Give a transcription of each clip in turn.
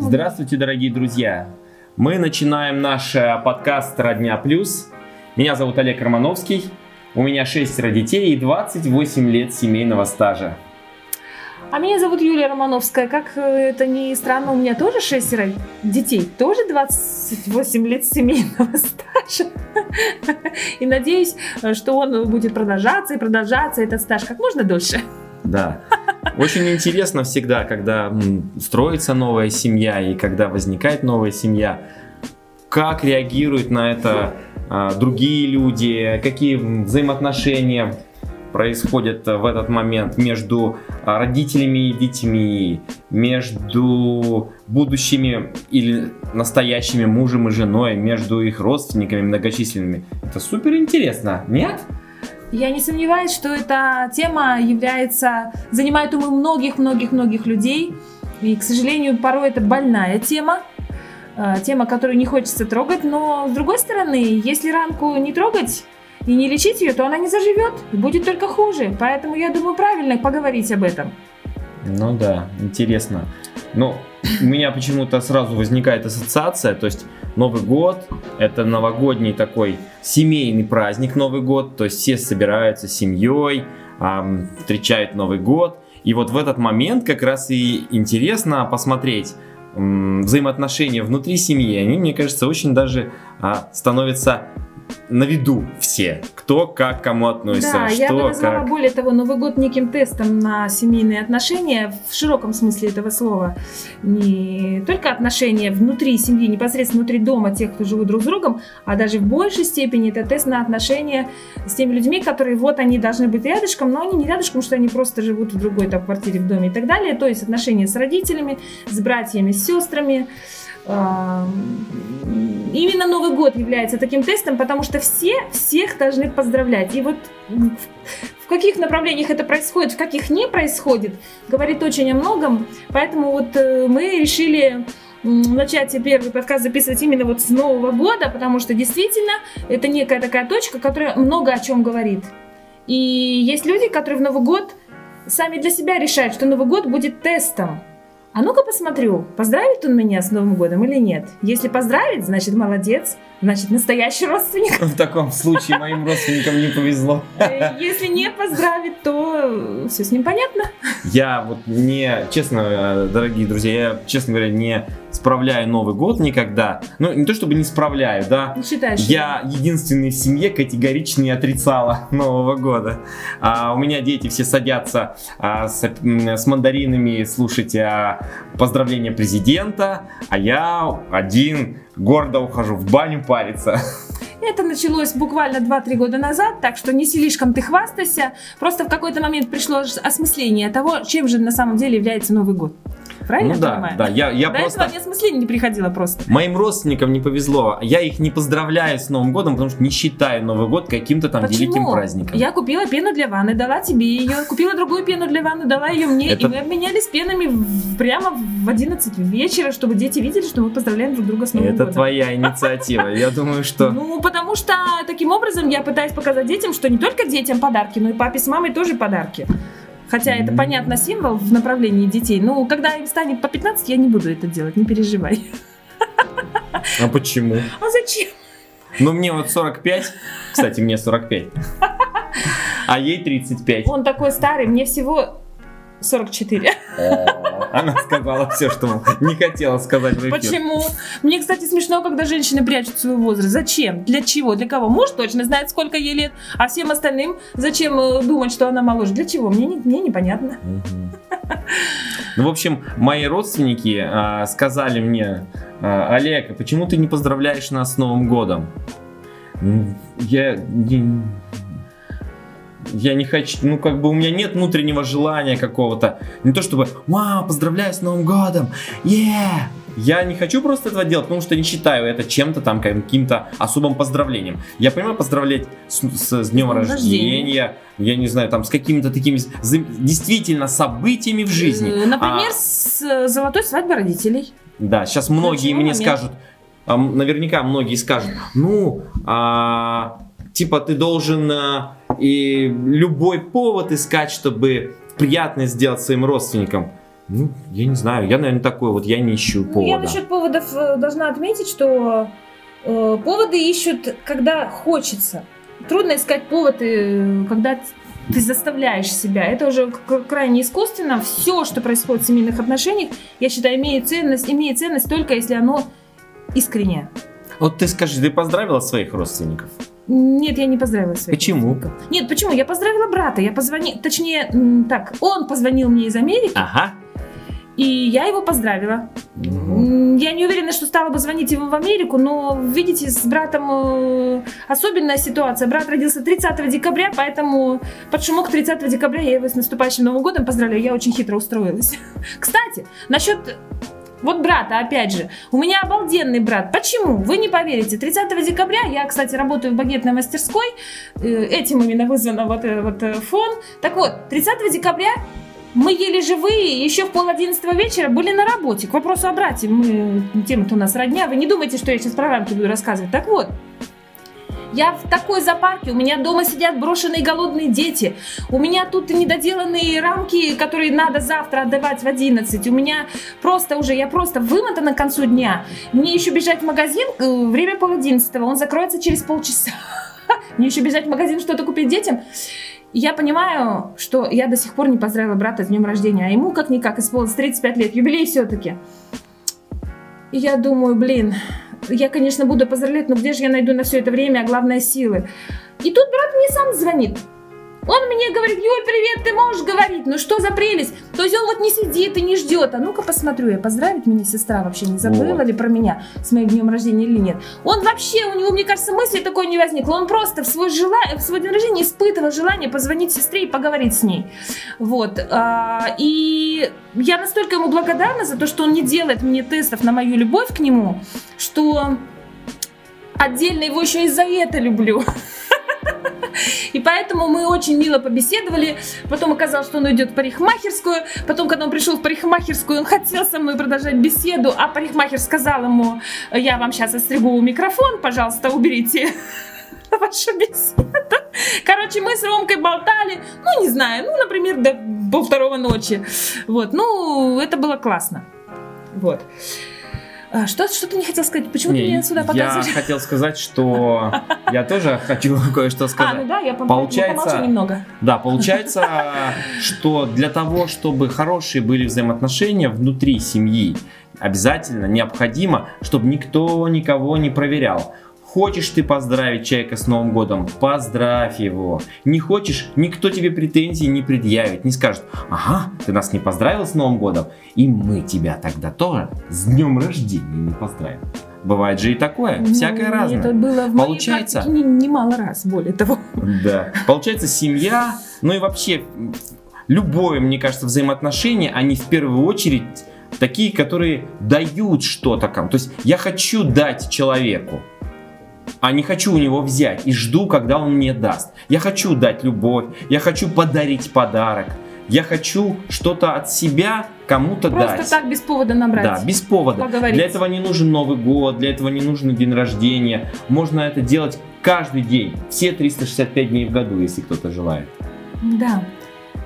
Здравствуйте, дорогие друзья! Мы начинаем наш э, подкаст «Родня плюс». Меня зовут Олег Романовский. У меня шестеро детей и 28 лет семейного стажа. А меня зовут Юлия Романовская. Как э, это ни странно, у меня тоже шестеро детей, тоже 28 лет семейного стажа. И надеюсь, что он будет продолжаться и продолжаться, этот стаж, как можно дольше. Да. Очень интересно всегда, когда строится новая семья и когда возникает новая семья, как реагируют на это а, другие люди, какие взаимоотношения происходит в этот момент между а, родителями и детьми, между будущими или настоящими мужем и женой, между их родственниками многочисленными. Это супер интересно, нет? Я не сомневаюсь, что эта тема является, занимает умы многих-многих-многих людей. И, к сожалению, порой это больная тема, а, тема, которую не хочется трогать. Но, с другой стороны, если ранку не трогать, и не лечить ее, то она не заживет, и будет только хуже. Поэтому я думаю, правильно поговорить об этом. Ну да, интересно. Но у меня почему-то сразу возникает ассоциация, то есть Новый год – это новогодний такой семейный праздник Новый год, то есть все собираются с семьей, встречают Новый год. И вот в этот момент как раз и интересно посмотреть взаимоотношения внутри семьи. Они, мне кажется, очень даже а, становятся на виду все, кто как кому относится, да, что я бы назвала как. более того Новый год неким тестом на семейные отношения в широком смысле этого слова. Не только отношения внутри семьи, непосредственно внутри дома тех, кто живут друг с другом, а даже в большей степени это тест на отношения с теми людьми, которые вот они должны быть рядышком, но они не рядышком, что они просто живут в другой там квартире, в доме и так далее. То есть отношения с родителями, с братьями, с сестрами именно Новый год является таким тестом, потому что все всех должны поздравлять. И вот в каких направлениях это происходит, в каких не происходит, говорит очень о многом. Поэтому вот э, мы решили начать первый подкаст записывать именно вот с Нового года, потому что действительно это некая такая точка, которая много о чем говорит. И есть люди, которые в Новый год сами для себя решают, что Новый год будет тестом. А ну-ка посмотрю, поздравит он меня с Новым годом или нет. Если поздравит, значит молодец, значит настоящий родственник. В таком случае моим родственникам не повезло. Э, если не поздравит, то все с ним понятно. Я вот не, честно, э, дорогие друзья, я, честно говоря, не справляю Новый год никогда. Ну, не то чтобы не справляю, да. Не считаешь? Я единственный в семье категорично не отрицала Нового года. А, у меня дети все садятся а, с, с мандаринами слушать а, поздравления президента, а я один гордо ухожу в баню париться. Это началось буквально 2-3 года назад, так что не слишком ты хвастайся. Просто в какой-то момент пришло осмысление того, чем же на самом деле является Новый год. Правильно ну, да, понимаю? Да, я, я До просто... этого мне осмысление не приходило просто. Моим родственникам не повезло. Я их не поздравляю с Новым годом, потому что не считаю Новый год каким-то там Почему? великим праздником. Я купила пену для ванны, дала тебе ее, купила другую пену для ванны, дала ее мне, Это... и мы обменялись пенами прямо в 11 вечера, чтобы дети видели, что мы поздравляем друг друга с Новым Это годом. Это твоя инициатива, я думаю, что... Ну, потому что таким образом я пытаюсь показать детям, что не только детям подарки, но и папе с мамой тоже подарки. Хотя это, понятно, символ в направлении детей. Но когда им станет по 15, я не буду это делать, не переживай. А почему? А зачем? Ну, мне вот 45. Кстати, мне 45. А ей 35. Он такой старый, мне всего 44. Она сказала все, что не хотела сказать в эфир. Почему? Мне, кстати, смешно, когда женщины прячут свой возраст. Зачем? Для чего? Для кого? Муж точно знает, сколько ей лет, а всем остальным зачем э, думать, что она моложе? Для чего? Мне, не, мне непонятно. Ну, в общем, мои родственники а, сказали мне, а, Олег, а почему ты не поздравляешь нас с Новым годом? Я не, я не хочу, ну как бы у меня нет внутреннего желания какого-то. Не то чтобы, мама, поздравляю с Новым годом, yeah! Я не хочу просто этого делать, потому что не считаю это чем-то там каким-то особым поздравлением. Я понимаю поздравлять с, с, с днем рождения, рождения, я не знаю, там с какими-то такими действительно событиями в жизни. Э, например, а, с э, золотой свадьбой родителей. Да, сейчас многие мне момент? скажут, наверняка многие скажут, ну, а, типа ты должен а, и любой повод искать, чтобы приятное сделать своим родственникам. Ну, я не знаю, я, наверное, такой вот, я не ищу повода. Ну, я насчет поводов э, должна отметить, что э, поводы ищут, когда хочется. Трудно искать повод, э, когда ты заставляешь себя. Это уже крайне искусственно. Все, что происходит в семейных отношениях, я считаю, имеет ценность, имеет ценность только если оно искреннее. Вот ты скажи, ты поздравила своих родственников? Нет, я не поздравила своих Почему? родственников. Нет, почему? Я поздравила брата. Я позвонила, точнее, так, он позвонил мне из Америки. Ага. И я его поздравила. Угу. Я не уверена, что стала бы звонить ему в Америку, но, видите, с братом э, особенная ситуация. Брат родился 30 декабря, поэтому под шумок 30 декабря я его с наступающим Новым годом поздравляю. Я очень хитро устроилась. Кстати, насчет вот брата, опять же. У меня обалденный брат. Почему? Вы не поверите. 30 декабря, я, кстати, работаю в багетной мастерской. Э, этим именно вызвано вот, э, вот фон. Так вот, 30 декабря мы еле живые, еще в пол одиннадцатого вечера были на работе. К вопросу о брате, мы, тема-то у нас родня, вы не думайте, что я сейчас про рамки буду рассказывать. Так вот, я в такой запарке, у меня дома сидят брошенные голодные дети, у меня тут недоделанные рамки, которые надо завтра отдавать в 11, у меня просто уже, я просто вымотана к концу дня, мне еще бежать в магазин, э, время пол одиннадцатого, он закроется через полчаса, мне еще бежать в магазин что-то купить детям, я понимаю, что я до сих пор не поздравила брата с днем рождения, а ему как-никак исполнилось 35 лет, юбилей все-таки. И я думаю, блин, я, конечно, буду поздравлять, но где же я найду на все это время, а главное силы? И тут брат мне сам звонит. Он мне говорит, Юль, привет, ты можешь говорить? Ну что за прелесть? То есть он вот не сидит и не ждет. А ну-ка посмотрю я, поздравить меня сестра вообще не забыла вот. ли про меня с моим днем рождения или нет. Он вообще, у него, мне кажется, мысли такой не возникло. Он просто в свой, жела... в свой день рождения испытывал желание позвонить сестре и поговорить с ней. Вот. А, и я настолько ему благодарна за то, что он не делает мне тестов на мою любовь к нему, что отдельно его еще и за это люблю. И поэтому мы очень мило побеседовали. Потом оказалось, что он уйдет в парикмахерскую. Потом, когда он пришел в парикмахерскую, он хотел со мной продолжать беседу, а парикмахер сказал ему, я вам сейчас отстригу микрофон, пожалуйста, уберите вашу беседу. Короче, мы с Ромкой болтали, ну, не знаю, ну, например, до полвторого ночи. Вот, ну, это было классно. Вот. А, что, что ты не хотел сказать? Почему не, ты меня сюда показываешь? Я хотел сказать, что я тоже хочу кое-что сказать. А, ну да, я получается, немного. Да, получается, что для того, чтобы хорошие были взаимоотношения внутри семьи, обязательно необходимо, чтобы никто никого не проверял. Хочешь ты поздравить человека с Новым годом, поздравь его. Не хочешь, никто тебе претензий не предъявит, не скажет, ага, ты нас не поздравил с Новым годом, и мы тебя тогда тоже с днем рождения не поздравим. Бывает же и такое, ну, всякое разное. Это было в Получается, моей немало раз, более того. Да. Получается, семья, ну и вообще любое, мне кажется, взаимоотношения, они в первую очередь такие, которые дают что-то. То есть я хочу дать человеку, а не хочу у него взять и жду, когда он мне даст. Я хочу дать любовь, я хочу подарить подарок, я хочу что-то от себя кому-то дать. Просто так без повода набрать. Да, без повода. Поговорить. Для этого не нужен Новый год, для этого не нужен день рождения. Можно это делать каждый день, все 365 дней в году, если кто-то желает. Да.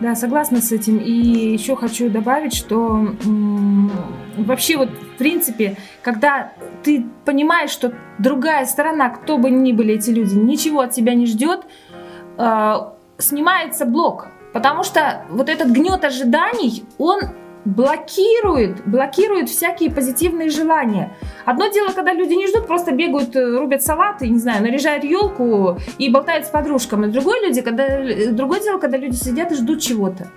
Да, согласна с этим. И еще хочу добавить, что м- вообще вот в принципе, когда ты понимаешь, что другая сторона, кто бы ни были эти люди, ничего от тебя не ждет, э, снимается блок. Потому что вот этот гнет ожиданий, он блокирует, блокирует всякие позитивные желания. Одно дело, когда люди не ждут, просто бегают, э, рубят салаты, не знаю, наряжают елку и болтают с подружками. Другое, люди, когда, э, другое дело, когда люди сидят и ждут чего-то.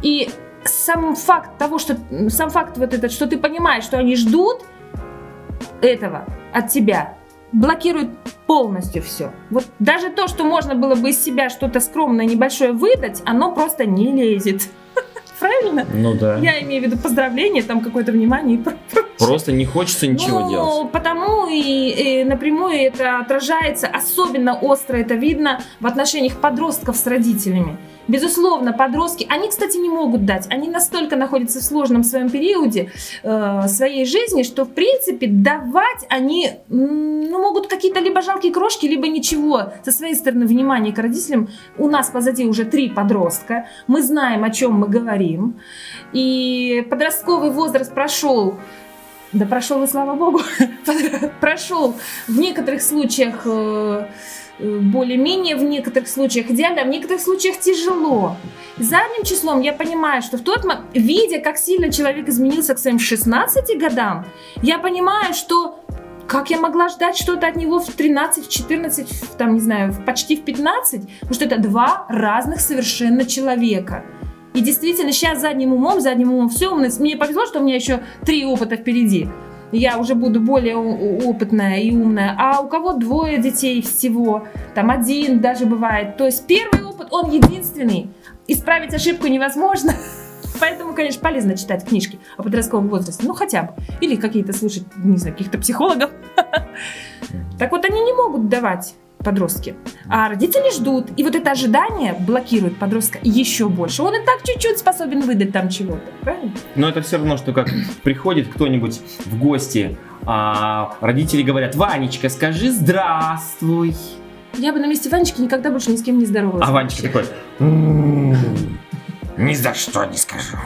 И сам факт того, что сам факт вот этот, что ты понимаешь, что они ждут этого от тебя, блокирует полностью все. Вот даже то, что можно было бы из себя что-то скромное, небольшое выдать, оно просто не лезет правильно? Ну да. Я имею в виду поздравление, там какое-то внимание и Просто не хочется ничего ну, делать. потому и, и напрямую это отражается, особенно остро это видно в отношениях подростков с родителями. Безусловно, подростки, они, кстати, не могут дать. Они настолько находятся в сложном своем периоде э, своей жизни, что, в принципе, давать они ну, могут какие-то либо жалкие крошки, либо ничего. Со своей стороны, внимание к родителям. У нас позади уже три подростка. Мы знаем, о чем мы говорим. И подростковый возраст прошел да прошел, и слава богу, прошел в некоторых случаях э, Э, более-менее, в некоторых случаях идеально, а в некоторых случаях тяжело. Задним числом я понимаю, что в тот момент, видя, как сильно человек изменился к своим 16 годам, я понимаю, что как я могла ждать что-то от него в 13, в 14, в, там, не знаю, почти в 15, потому что это два разных совершенно человека. И действительно, сейчас задним умом, задним умом все, мне повезло, что у меня еще три опыта впереди я уже буду более опытная и умная, а у кого двое детей всего, там один даже бывает. То есть первый опыт, он единственный. Исправить ошибку невозможно. Поэтому, конечно, полезно читать книжки о подростковом возрасте, ну хотя бы. Или какие-то слушать, не знаю, каких-то психологов. Так вот, они не могут давать подростки. А родители ждут. И вот это ожидание блокирует подростка еще больше. Он и так чуть-чуть способен выдать там чего-то. Правильно? Но это все равно, что как приходит кто-нибудь в гости, а родители говорят, Ванечка, скажи здравствуй. Я бы на месте Ванечки никогда больше ни с кем не здоровалась. А Ванечка такой, «М-м-м, ни за что не скажу.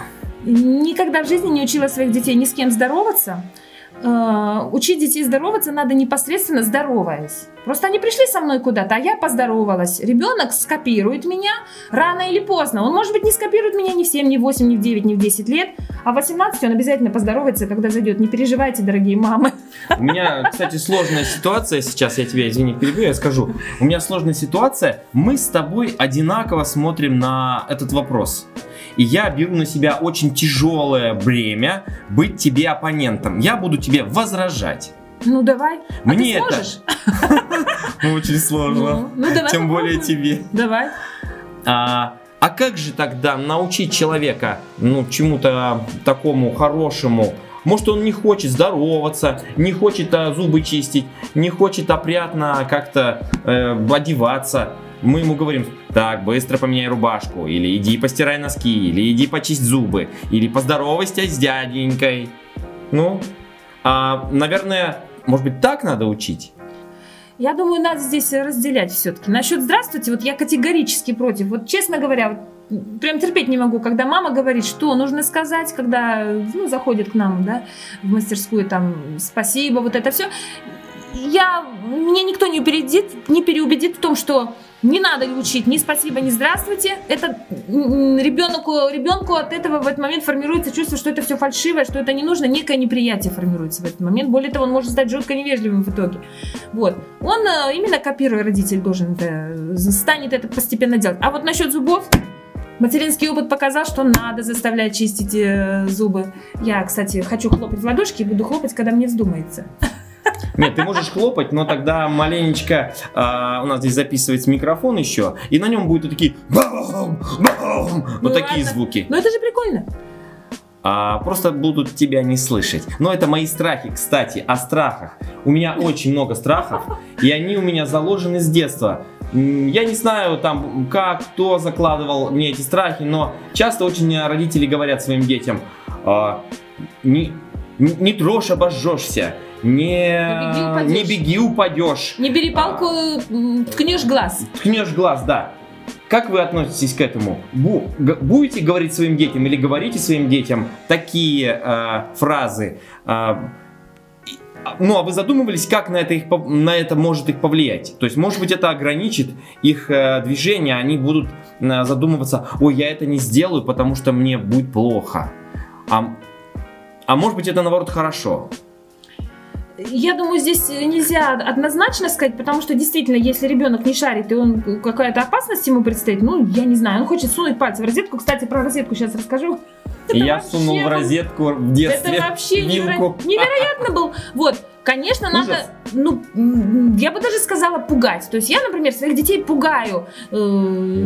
Никогда в жизни не учила своих детей ни с кем здороваться. Э, учить детей здороваться надо непосредственно здороваясь. Просто они пришли со мной куда-то, а я поздоровалась. Ребенок скопирует меня рано или поздно. Он, может быть, не скопирует меня ни в 7, ни в 8, ни в 9, ни в 10 лет, а в 18 он обязательно поздоровается, когда зайдет. Не переживайте, дорогие мамы. У меня, кстати, сложная ситуация сейчас, я тебя, извини, перебью, я скажу. У меня сложная ситуация, мы с тобой одинаково смотрим на этот вопрос. И я беру на себя очень тяжелое бремя быть тебе оппонентом. Я буду тебе возражать. Ну давай. А Мне это очень сложно. Ну, ну давай. Тем более тебе. Давай. А, а как же тогда научить человека, ну, чему-то такому хорошему? Может, он не хочет здороваться, не хочет а, зубы чистить, не хочет опрятно как-то э, одеваться мы ему говорим, так, быстро поменяй рубашку, или иди постирай носки, или иди почисть зубы, или поздоровайся с дяденькой. Ну, а, наверное, может быть, так надо учить? Я думаю, надо здесь разделять все-таки. Насчет здравствуйте, вот я категорически против. Вот честно говоря, вот, прям терпеть не могу, когда мама говорит, что нужно сказать, когда ну, заходит к нам, да, в мастерскую, там, спасибо, вот это все. Я, меня никто не переубедит, не переубедит в том, что не надо учить ни спасибо, ни здравствуйте. Это ребенку, ребенку от этого в этот момент формируется чувство, что это все фальшивое, что это не нужно, некое неприятие формируется в этот момент. Более того, он может стать жутко невежливым в итоге. Вот. Он э, именно копируя родитель должен это, станет это постепенно делать. А вот насчет зубов, Материнский опыт показал, что надо заставлять чистить э, зубы. Я, кстати, хочу хлопать в ладошки и буду хлопать, когда мне вздумается. Нет, ты можешь хлопать, но тогда маленечко а, у нас здесь записывается микрофон еще, и на нем будут вот такие бам, бам, вот ну такие звуки. Ну это же прикольно. А, просто будут тебя не слышать. Но это мои страхи, кстати, о страхах. У меня очень много страхов, и они у меня заложены с детства. Я не знаю, там, как, кто закладывал мне эти страхи, но часто очень родители говорят своим детям, а, не, не трожь, обожжешься, не, не беги, упадешь. Не бери палку, а, ткнешь глаз. Ткнешь глаз, да. Как вы относитесь к этому? Бу, будете говорить своим детям или говорите своим детям такие э, фразы? Э, ну, а вы задумывались, как на это, их, на это может их повлиять? То есть, может быть, это ограничит их э, движение, они будут э, задумываться, ой, я это не сделаю, потому что мне будет плохо. А, а может быть, это наоборот хорошо. Я думаю, здесь нельзя однозначно сказать, потому что действительно, если ребенок не шарит и он какая-то опасность ему предстоит, ну, я не знаю, он хочет сунуть пальцы в розетку. Кстати, про розетку сейчас расскажу. И я сунул в розетку в детстве Это вообще неверо... невероятно был. Вот, Конечно, Ужас. надо, ну, я бы даже сказала пугать. То есть я, например, своих детей пугаю. Э,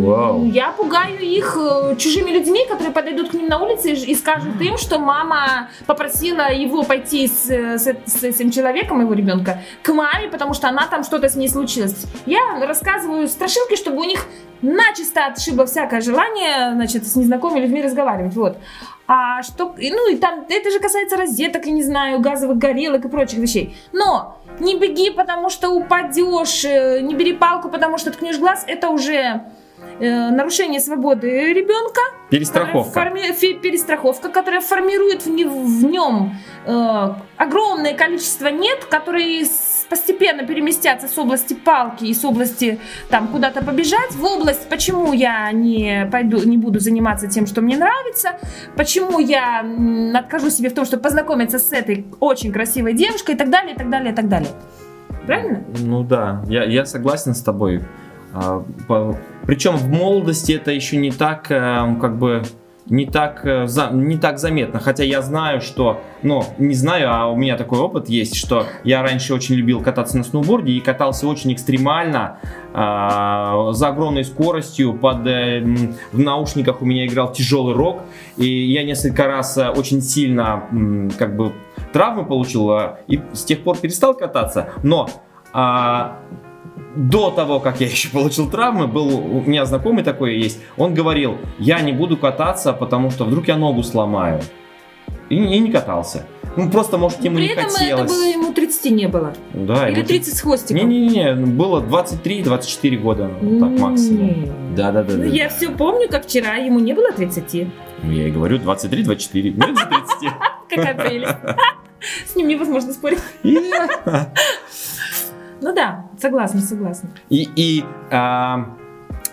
Вау. Я пугаю их э, чужими людьми, которые подойдут к ним на улице и, и скажут им, что мама попросила его пойти с, э, с, с этим человеком, его ребенка, к маме, потому что она там что-то с ней случилось. Я рассказываю страшилки, чтобы у них начисто отшибло всякое желание, значит, с незнакомыми людьми разговаривать. Вот. А что, и, ну и там, это же касается розеток, я не знаю, газовых горелок и прочих вещей. Но не беги, потому что упадешь, э, не бери палку, потому что ткнешь глаз, это уже э, нарушение свободы ребенка. Перестраховка. форми- фи- перестраховка, которая формирует в, в нем э, огромное количество нет, которые постепенно переместятся с области палки и с области там куда-то побежать в область, почему я не пойду, не буду заниматься тем, что мне нравится, почему я откажу себе в том, чтобы познакомиться с этой очень красивой девушкой и так далее, и так далее, и так далее. Правильно? Ну да, я, я согласен с тобой. А, Причем в молодости это еще не так, э, как бы, не так, э, не так заметно. Хотя я знаю, что, ну, не знаю, а у меня такой опыт есть, что я раньше очень любил кататься на сноуборде и катался очень экстремально, а, за огромной скоростью, под, э, в наушниках у меня играл тяжелый рок, и я несколько раз э, очень сильно, м, как бы, травмы получил, а, и с тех пор перестал кататься, но а, до того, как я еще получил травмы, был у меня знакомый такой есть, он говорил, я не буду кататься, потому что вдруг я ногу сломаю. И, и не катался. Ну, просто, может, ему При не этом хотелось. это было ему 30 не было. Да, Или ему 30 с хвостиком. Не-не-не, было 23-24 года, вот так максимум. Да-да-да. Ну, да. я все помню, как вчера ему не было 30. Ну, Я и говорю, 23-24, нет же 30. Какая прелесть. С ним невозможно спорить. Ну да, согласна, согласна. И, и а,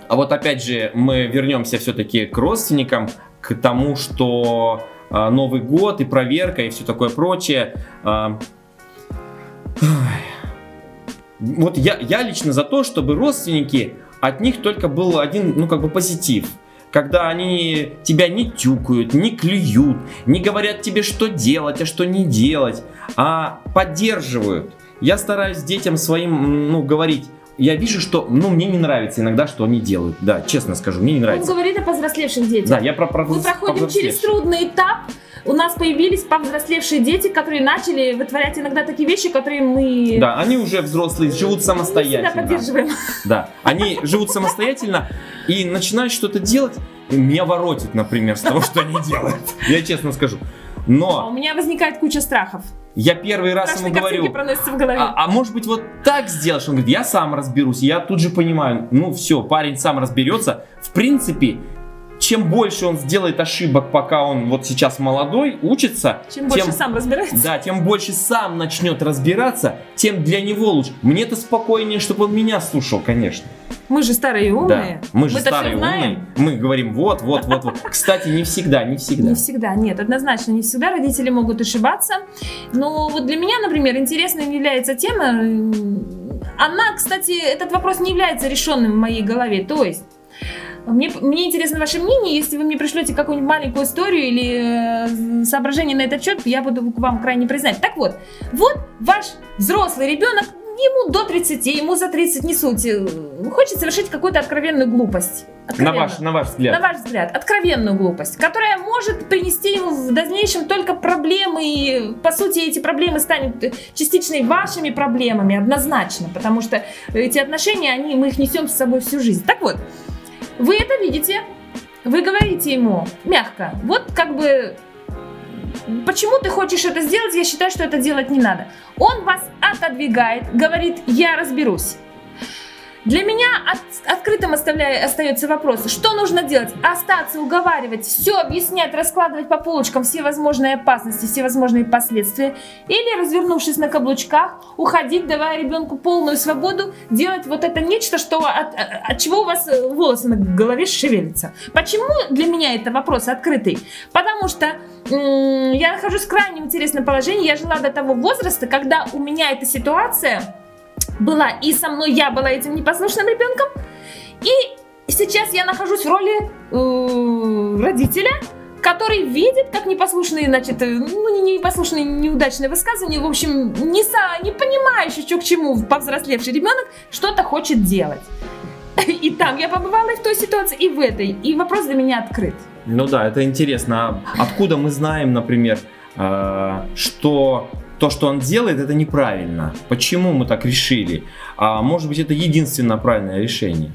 а вот опять же, мы вернемся все-таки к родственникам, к тому, что а, Новый год и проверка и все такое прочее. а, вот я, я лично за то, чтобы родственники, от них только был один, ну как бы позитив. Когда они тебя не тюкают, не клюют, не говорят тебе, что делать, а что не делать, а поддерживают. Я стараюсь детям своим, ну, говорить, я вижу, что, ну, мне не нравится иногда, что они делают. Да, честно скажу, мне не Он нравится. говорит о повзрослевших детях. Да, я про, про Мы проходим через трудный этап. У нас появились повзрослевшие дети, которые начали вытворять иногда такие вещи, которые мы Да, они уже взрослые, живут не всегда самостоятельно. поддерживаем. Да, они живут самостоятельно и начинают что-то делать. и Меня воротит, например, с того, что они делают. Я честно скажу. А у Но меня возникает куча страхов. я первый раз Страшные ему говорю, в голове. а, а может быть вот так сделаешь? Он говорит, я сам разберусь. Я тут же понимаю, ну все, парень сам разберется. В принципе, чем больше он сделает ошибок, пока он вот сейчас молодой, учится, Чем больше тем, сам разбирается. да, тем больше сам начнет разбираться, тем для него лучше. Мне-то спокойнее, чтобы он меня слушал, конечно. Мы же старые и умные. Да, мы же Мы-то старые знаем. умные. Мы говорим вот, вот, вот, вот. Кстати, не всегда, не всегда. Не всегда, нет, однозначно не всегда родители могут ошибаться. Но вот для меня, например, интересной является тема, она, кстати, этот вопрос не является решенным в моей голове. То есть мне, мне интересно ваше мнение. Если вы мне пришлете какую-нибудь маленькую историю или э, соображение на этот счет, я буду к вам крайне признать. Так вот, вот ваш взрослый ребенок, ему до 30, ему за 30 не суть, э, хочет совершить какую-то откровенную глупость. На ваш, на ваш взгляд. На ваш взгляд, откровенную глупость, которая может принести ему в дальнейшем только проблемы, и, по сути, эти проблемы станут частично и вашими проблемами, однозначно, потому что эти отношения, они, мы их несем с собой всю жизнь. Так вот, вы это видите, вы говорите ему мягко, вот как бы, почему ты хочешь это сделать, я считаю, что это делать не надо. Он вас отодвигает, говорит, я разберусь. Для меня от- открытым оставляя, остается вопрос, что нужно делать? Остаться, уговаривать, все объяснять, раскладывать по полочкам все возможные опасности, все возможные последствия. Или, развернувшись на каблучках, уходить, давая ребенку полную свободу, делать вот это нечто, что от, от чего у вас э, волосы на голове шевелятся. Почему для меня это вопрос открытый? Потому что я нахожусь в крайне интересном положении. Я жила до того возраста, когда у меня эта ситуация была и со мной я была этим непослушным ребенком, и сейчас я нахожусь в роли э, родителя, который видит, как непослушные, значит, э, ну, не непослушные, неудачные высказывания, в общем, не, со, не понимающий, что к чему повзрослевший ребенок что-то хочет делать. И там я побывала и в той ситуации, и в этой. И вопрос для меня открыт. Ну да, это интересно. А откуда мы знаем, например, э, что то, что он делает, это неправильно? Почему мы так решили? А может быть, это единственное правильное решение?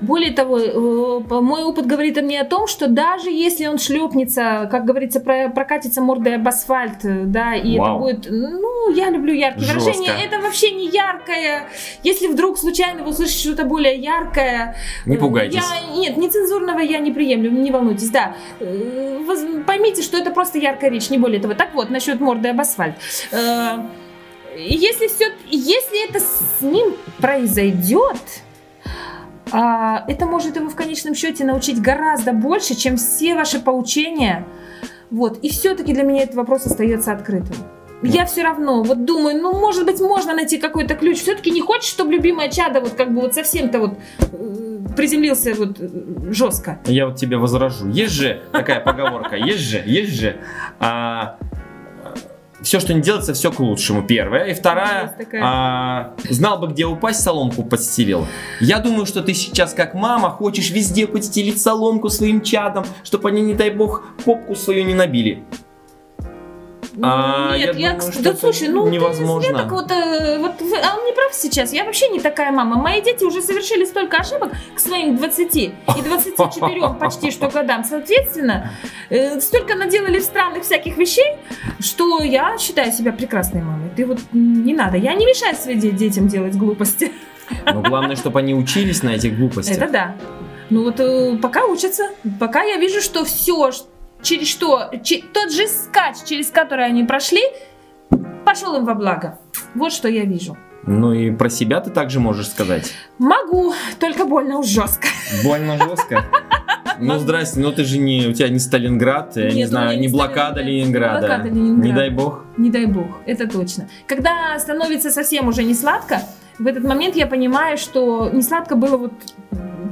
Более того, э, мой опыт говорит мне о том, что даже если он шлепнется, как говорится, прокатится мордой об асфальт, э, да, и Вау. это будет, ну, я люблю яркие Жестко. выражения, это вообще не яркое. Если вдруг случайно вы услышите что-то более яркое, не э, пугайтесь. Я, нет, нецензурного я не приемлю, не волнуйтесь, да. Поймите, что это просто яркая речь, не более того. Так вот, насчет морды об асфальт если все, если это с ним произойдет, а, это может его в конечном счете научить гораздо больше, чем все ваши поучения. Вот. И все-таки для меня этот вопрос остается открытым. Я все равно вот думаю, ну, может быть, можно найти какой-то ключ. Все-таки не хочешь, чтобы любимая чада вот как бы вот совсем-то вот э, приземлился вот э, жестко. Я вот тебе возражу. Есть же такая поговорка, есть же, есть же. А, все, что не делается, все к лучшему. Первая. И вторая, а, знал бы, где упасть, соломку подстелил. Я думаю, что ты сейчас, как мама, хочешь везде подстелить соломку своим чадом, чтобы они, не дай бог, попку свою не набили. А, Нет, я, я думаю, да слушай, ну невозможно. Я так вот, э, вот, а он не прав сейчас. Я вообще не такая мама. Мои дети уже совершили столько ошибок к своим 20 и 24 почти что годам. Соответственно, э, столько наделали странных всяких вещей, что я считаю себя прекрасной мамой. Ты вот не надо. Я не мешаю своим детям делать глупости. Но главное, чтобы они учились на этих глупостях. Это да. Ну вот э, пока учатся, пока я вижу, что все, через что, че, тот же скач, через который они прошли, пошел им во благо. Вот что я вижу. Ну и про себя ты также можешь сказать? Могу, только больно уж жестко. Больно жестко? Ну, здрасте, ну ты же не, у тебя не Сталинград, я не знаю, не блокада Ленинграда. Блокада Ленинграда. Не дай бог. Не дай бог, это точно. Когда становится совсем уже не сладко, в этот момент я понимаю, что не сладко было вот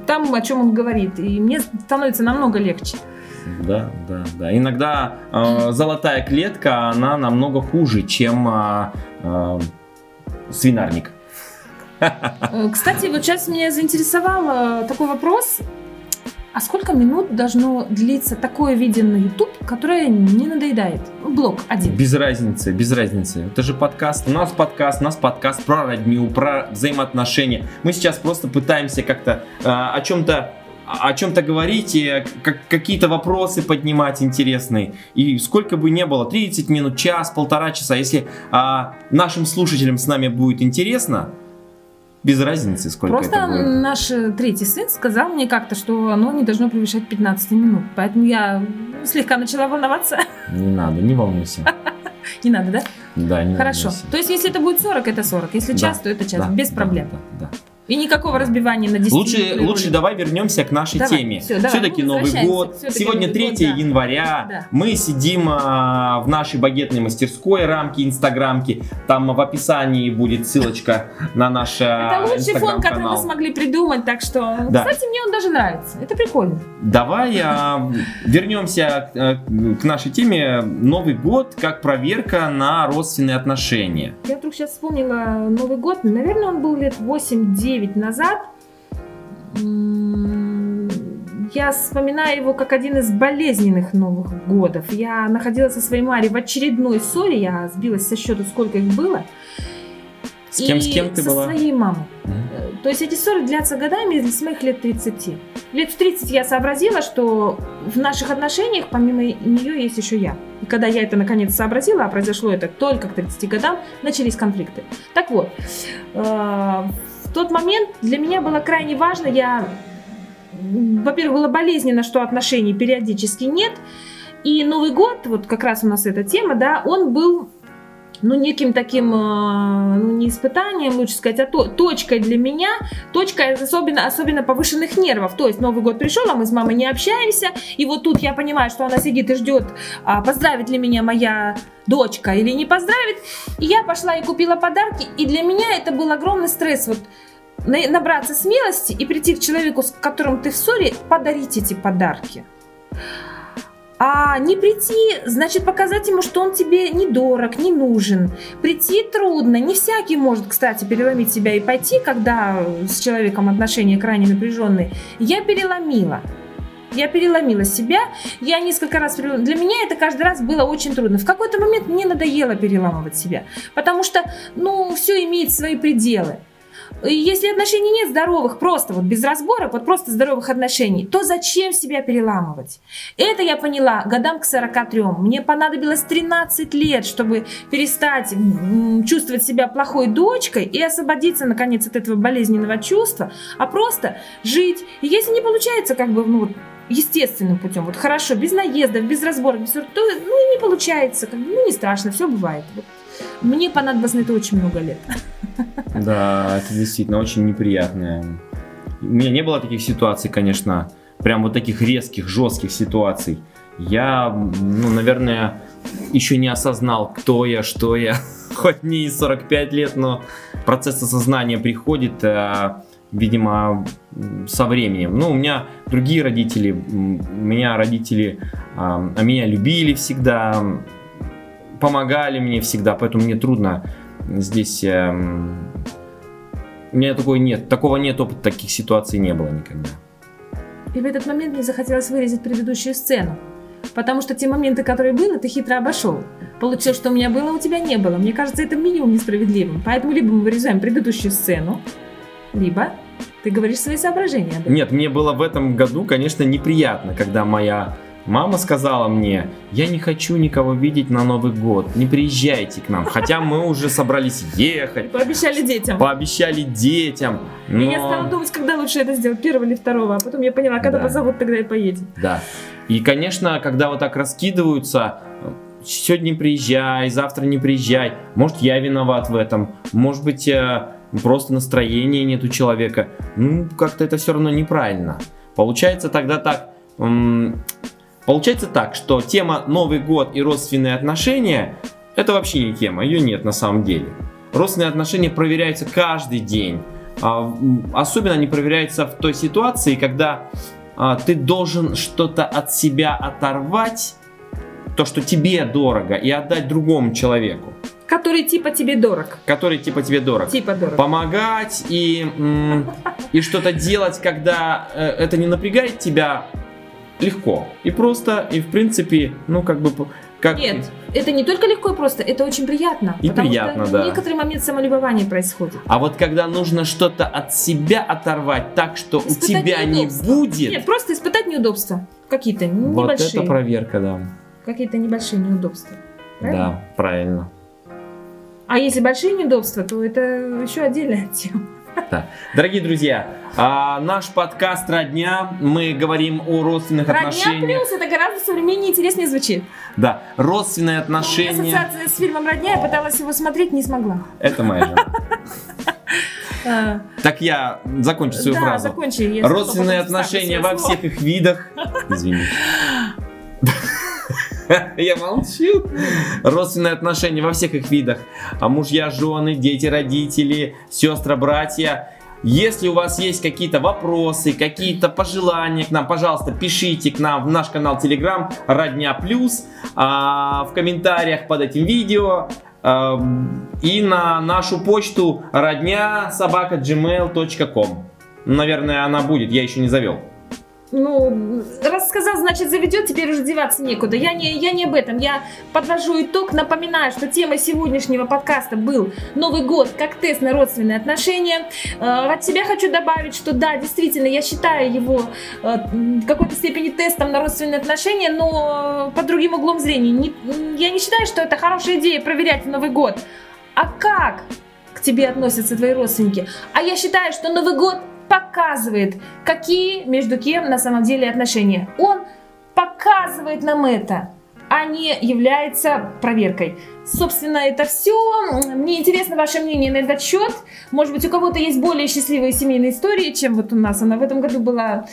там, о чем он говорит, и мне становится намного легче. Да, да, да. Иногда э, золотая клетка, она намного хуже, чем э, э, свинарник. Э, кстати, вот сейчас меня заинтересовал э, такой вопрос. А сколько минут должно длиться такое видео на YouTube, которое не надоедает? Блок один. Без разницы, без разницы. Это же подкаст. У нас подкаст, у нас подкаст про родню, про взаимоотношения. Мы сейчас просто пытаемся как-то э, о чем-то о чем-то говорить и как, какие-то вопросы поднимать интересные. И сколько бы ни было, 30 минут, час, полтора часа, если а, нашим слушателям с нами будет интересно, без разницы, сколько Просто это будет. наш э, третий сын сказал мне как-то, что оно не должно превышать 15 минут. Поэтому я слегка начала волноваться. Не надо, не волнуйся. Не надо, да? Да, не Хорошо. То есть, если это будет 40, это 40. Если час, то это час. Без проблем. Да, да. И никакого разбивания на 10 Лучше, лучше давай вернемся к нашей давай, теме. Все, Все-таки ну, Новый год. Все Сегодня 3 год, да. января. Да. Мы сидим а, в нашей багетной мастерской, рамки, инстаграмки. Там в описании будет ссылочка на наш Это лучший фон, который мы смогли придумать. Так что, да. кстати, мне он даже нравится. Это прикольно. Давай а, вернемся а, к нашей теме. Новый год как проверка на родственные отношения. Я вдруг сейчас вспомнила Новый год. Наверное, он был лет 8-9 9 назад. Я вспоминаю его как один из болезненных Новых годов. Я находилась со своей Марей в очередной ссоре, я сбилась со счету, сколько их было. С кем, и с кем ты со была? своей мамой. Mm-hmm. То есть эти ссоры длятся годами с моих лет 30. Лет в 30 я сообразила, что в наших отношениях помимо нее есть еще я. И когда я это наконец сообразила, а произошло это только к 30 годам, начались конфликты. Так вот, э, тот момент для меня было крайне важно. Я, во-первых, было болезненно, что отношений периодически нет. И Новый год, вот как раз у нас эта тема, да, он был ну, неким таким, э, ну, не испытанием, лучше сказать, а то, точкой для меня, точкой особенно, особенно повышенных нервов. То есть Новый год пришел, а мы с мамой не общаемся, и вот тут я понимаю, что она сидит и ждет, а поздравит ли меня моя дочка или не поздравит. И я пошла и купила подарки, и для меня это был огромный стресс. Вот набраться смелости и прийти к человеку, с которым ты в ссоре, подарить эти подарки. А не прийти, значит показать ему, что он тебе не дорог, не нужен. Прийти трудно. Не всякий может, кстати, переломить себя и пойти, когда с человеком отношения крайне напряженные. Я переломила. Я переломила себя, я несколько раз переломила. Для меня это каждый раз было очень трудно. В какой-то момент мне надоело переламывать себя, потому что, ну, все имеет свои пределы. Если отношений нет здоровых, просто вот без разборок, вот просто здоровых отношений, то зачем себя переламывать? Это я поняла годам к 43. Мне понадобилось 13 лет, чтобы перестать чувствовать себя плохой дочкой и освободиться, наконец, от этого болезненного чувства, а просто жить. И если не получается, как бы, ну, естественным путем, вот хорошо, без наездов, без разборок, без... то ну, не получается, как бы, ну, не страшно, все бывает. Вот. Мне понадобилось на это очень много лет. Да, это действительно очень неприятное. У меня не было таких ситуаций, конечно, прям вот таких резких, жестких ситуаций. Я, ну, наверное, еще не осознал, кто я, что я. Хоть мне и 45 лет, но процесс осознания приходит, а, видимо, со временем. Ну, у меня другие родители, у меня родители а, а меня любили всегда, помогали мне всегда, поэтому мне трудно здесь... Э, у меня такой нет, такого нет опыта, таких ситуаций не было никогда. И в этот момент мне захотелось вырезать предыдущую сцену. Потому что те моменты, которые были, ты хитро обошел. Получилось, что у меня было, а у тебя не было. Мне кажется, это минимум несправедливым. Поэтому либо мы вырезаем предыдущую сцену, либо ты говоришь свои соображения. Нет, мне было в этом году, конечно, неприятно, когда моя Мама сказала мне, я не хочу никого видеть на Новый год, не приезжайте к нам. Хотя мы уже собрались ехать. Пообещали детям. Пообещали детям. Но... И я стала думать, когда лучше это сделать, первого или второго. А потом я поняла, когда да. позовут, тогда и поедем. Да. И, конечно, когда вот так раскидываются, сегодня приезжай, завтра не приезжай. Может, я виноват в этом. Может быть, э, просто настроения нет у человека. Ну, как-то это все равно неправильно. Получается тогда так Получается так, что тема Новый год и родственные отношения это вообще не тема, ее нет на самом деле. Родственные отношения проверяются каждый день. А, особенно они проверяются в той ситуации, когда а, ты должен что-то от себя оторвать, то, что тебе дорого, и отдать другому человеку. Который типа тебе дорог. Который типа тебе дорог. Типа дорог. Помогать и, и что-то делать, когда э, это не напрягает тебя, легко. И просто, и в принципе, ну как бы... Как... Нет, это не только легко и просто, это очень приятно. И приятно, что да. Некоторый момент самолюбования происходит. А вот когда нужно что-то от себя оторвать так, что испытать у тебя неудобства. не будет... Нет, просто испытать неудобства. Какие-то небольшие. Вот это проверка, да. Какие-то небольшие неудобства. Правильно? Да, правильно. А если большие неудобства, то это еще отдельная тема. Да. Дорогие друзья, а, наш подкаст «Родня». Мы говорим о родственных «Родня отношениях. «Родня плюс» — это гораздо современнее и интереснее звучит. Да, родственные отношения. Ассоциация с фильмом «Родня», я пыталась его смотреть, не смогла. Это моя жена. Так я закончу свою да, фразу. Закончи, Родственные отношения во всех их видах. Извините. Я молчу. Родственные отношения во всех их видах. А мужья, жены, дети, родители, сестры, братья. Если у вас есть какие-то вопросы, какие-то пожелания к нам, пожалуйста, пишите к нам в наш канал Telegram Родня Плюс, а, в комментариях под этим видео а, и на нашу почту родня собака gmail.com. Наверное, она будет, я еще не завел ну, рассказал, значит, заведет, теперь уже деваться некуда. Я не, я не об этом. Я подвожу итог, напоминаю, что тема сегодняшнего подкаста был Новый год как тест на родственные отношения. Э, от себя хочу добавить, что да, действительно, я считаю его э, в какой-то степени тестом на родственные отношения, но под другим углом зрения. Не, я не считаю, что это хорошая идея проверять в Новый год. А как к тебе относятся твои родственники? А я считаю, что Новый год показывает, какие между кем на самом деле отношения. Он показывает нам это, а не является проверкой. Собственно, это все. Мне интересно ваше мнение на этот счет. Может быть, у кого-то есть более счастливые семейные истории, чем вот у нас. Она в этом году была.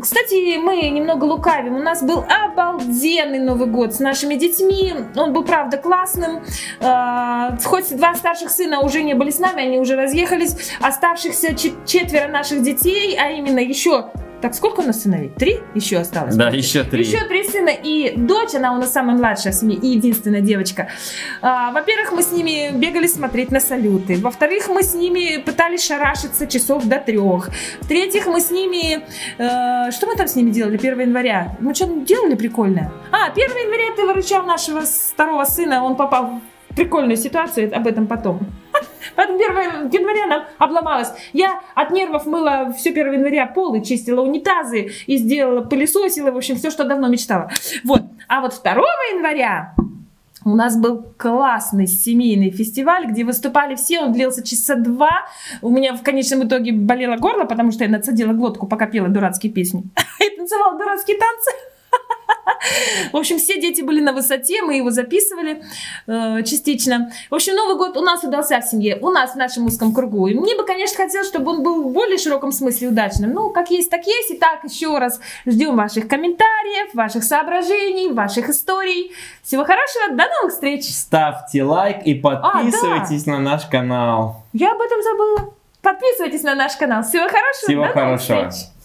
Кстати, мы немного лукавим. У нас был обалденный Новый год с нашими детьми. Он был, правда, классным. А, хоть два старших сына уже не были с нами, они уже разъехались. Оставшихся четверо наших детей, а именно еще Так, сколько у нас сыновей? Три еще осталось? Да, еще три. Еще три сына. И дочь, она у нас самая младшая в семье и единственная девочка. А, во-первых, мы с ними бегали смотреть на салюты. Во-вторых, мы с ними пытались шарашиться часов до трех. В-третьих, мы с ними... э, что мы там с ними делали 1 января? Мы что делали прикольное? А, 1 января ты выручал нашего второго сына, он попал в прикольную ситуацию, об этом потом. Поэтому 1 января нам обломалось. Я от нервов мыла все 1 января полы, чистила унитазы и сделала, пылесосила, в общем, все, что давно мечтала. Вот. А вот 2 января у нас был классный семейный фестиваль, где выступали все, он длился часа два. У меня в конечном итоге болело горло, потому что я надсадила глотку, пока пела дурацкие песни. И танцевала дурацкие танцы. В общем, все дети были на высоте, мы его записывали э, частично. В общем, Новый год у нас удался в семье, у нас в нашем узком кругу. И мне бы, конечно, хотелось, чтобы он был в более широком смысле удачным. Ну, как есть, так есть. И так, еще раз ждем ваших комментариев, ваших соображений, ваших историй. Всего хорошего, до новых встреч! Ставьте лайк и подписывайтесь на наш канал. Я об этом забыла. Подписывайтесь на наш канал. Всего хорошего, Всего до новых хорошего. встреч!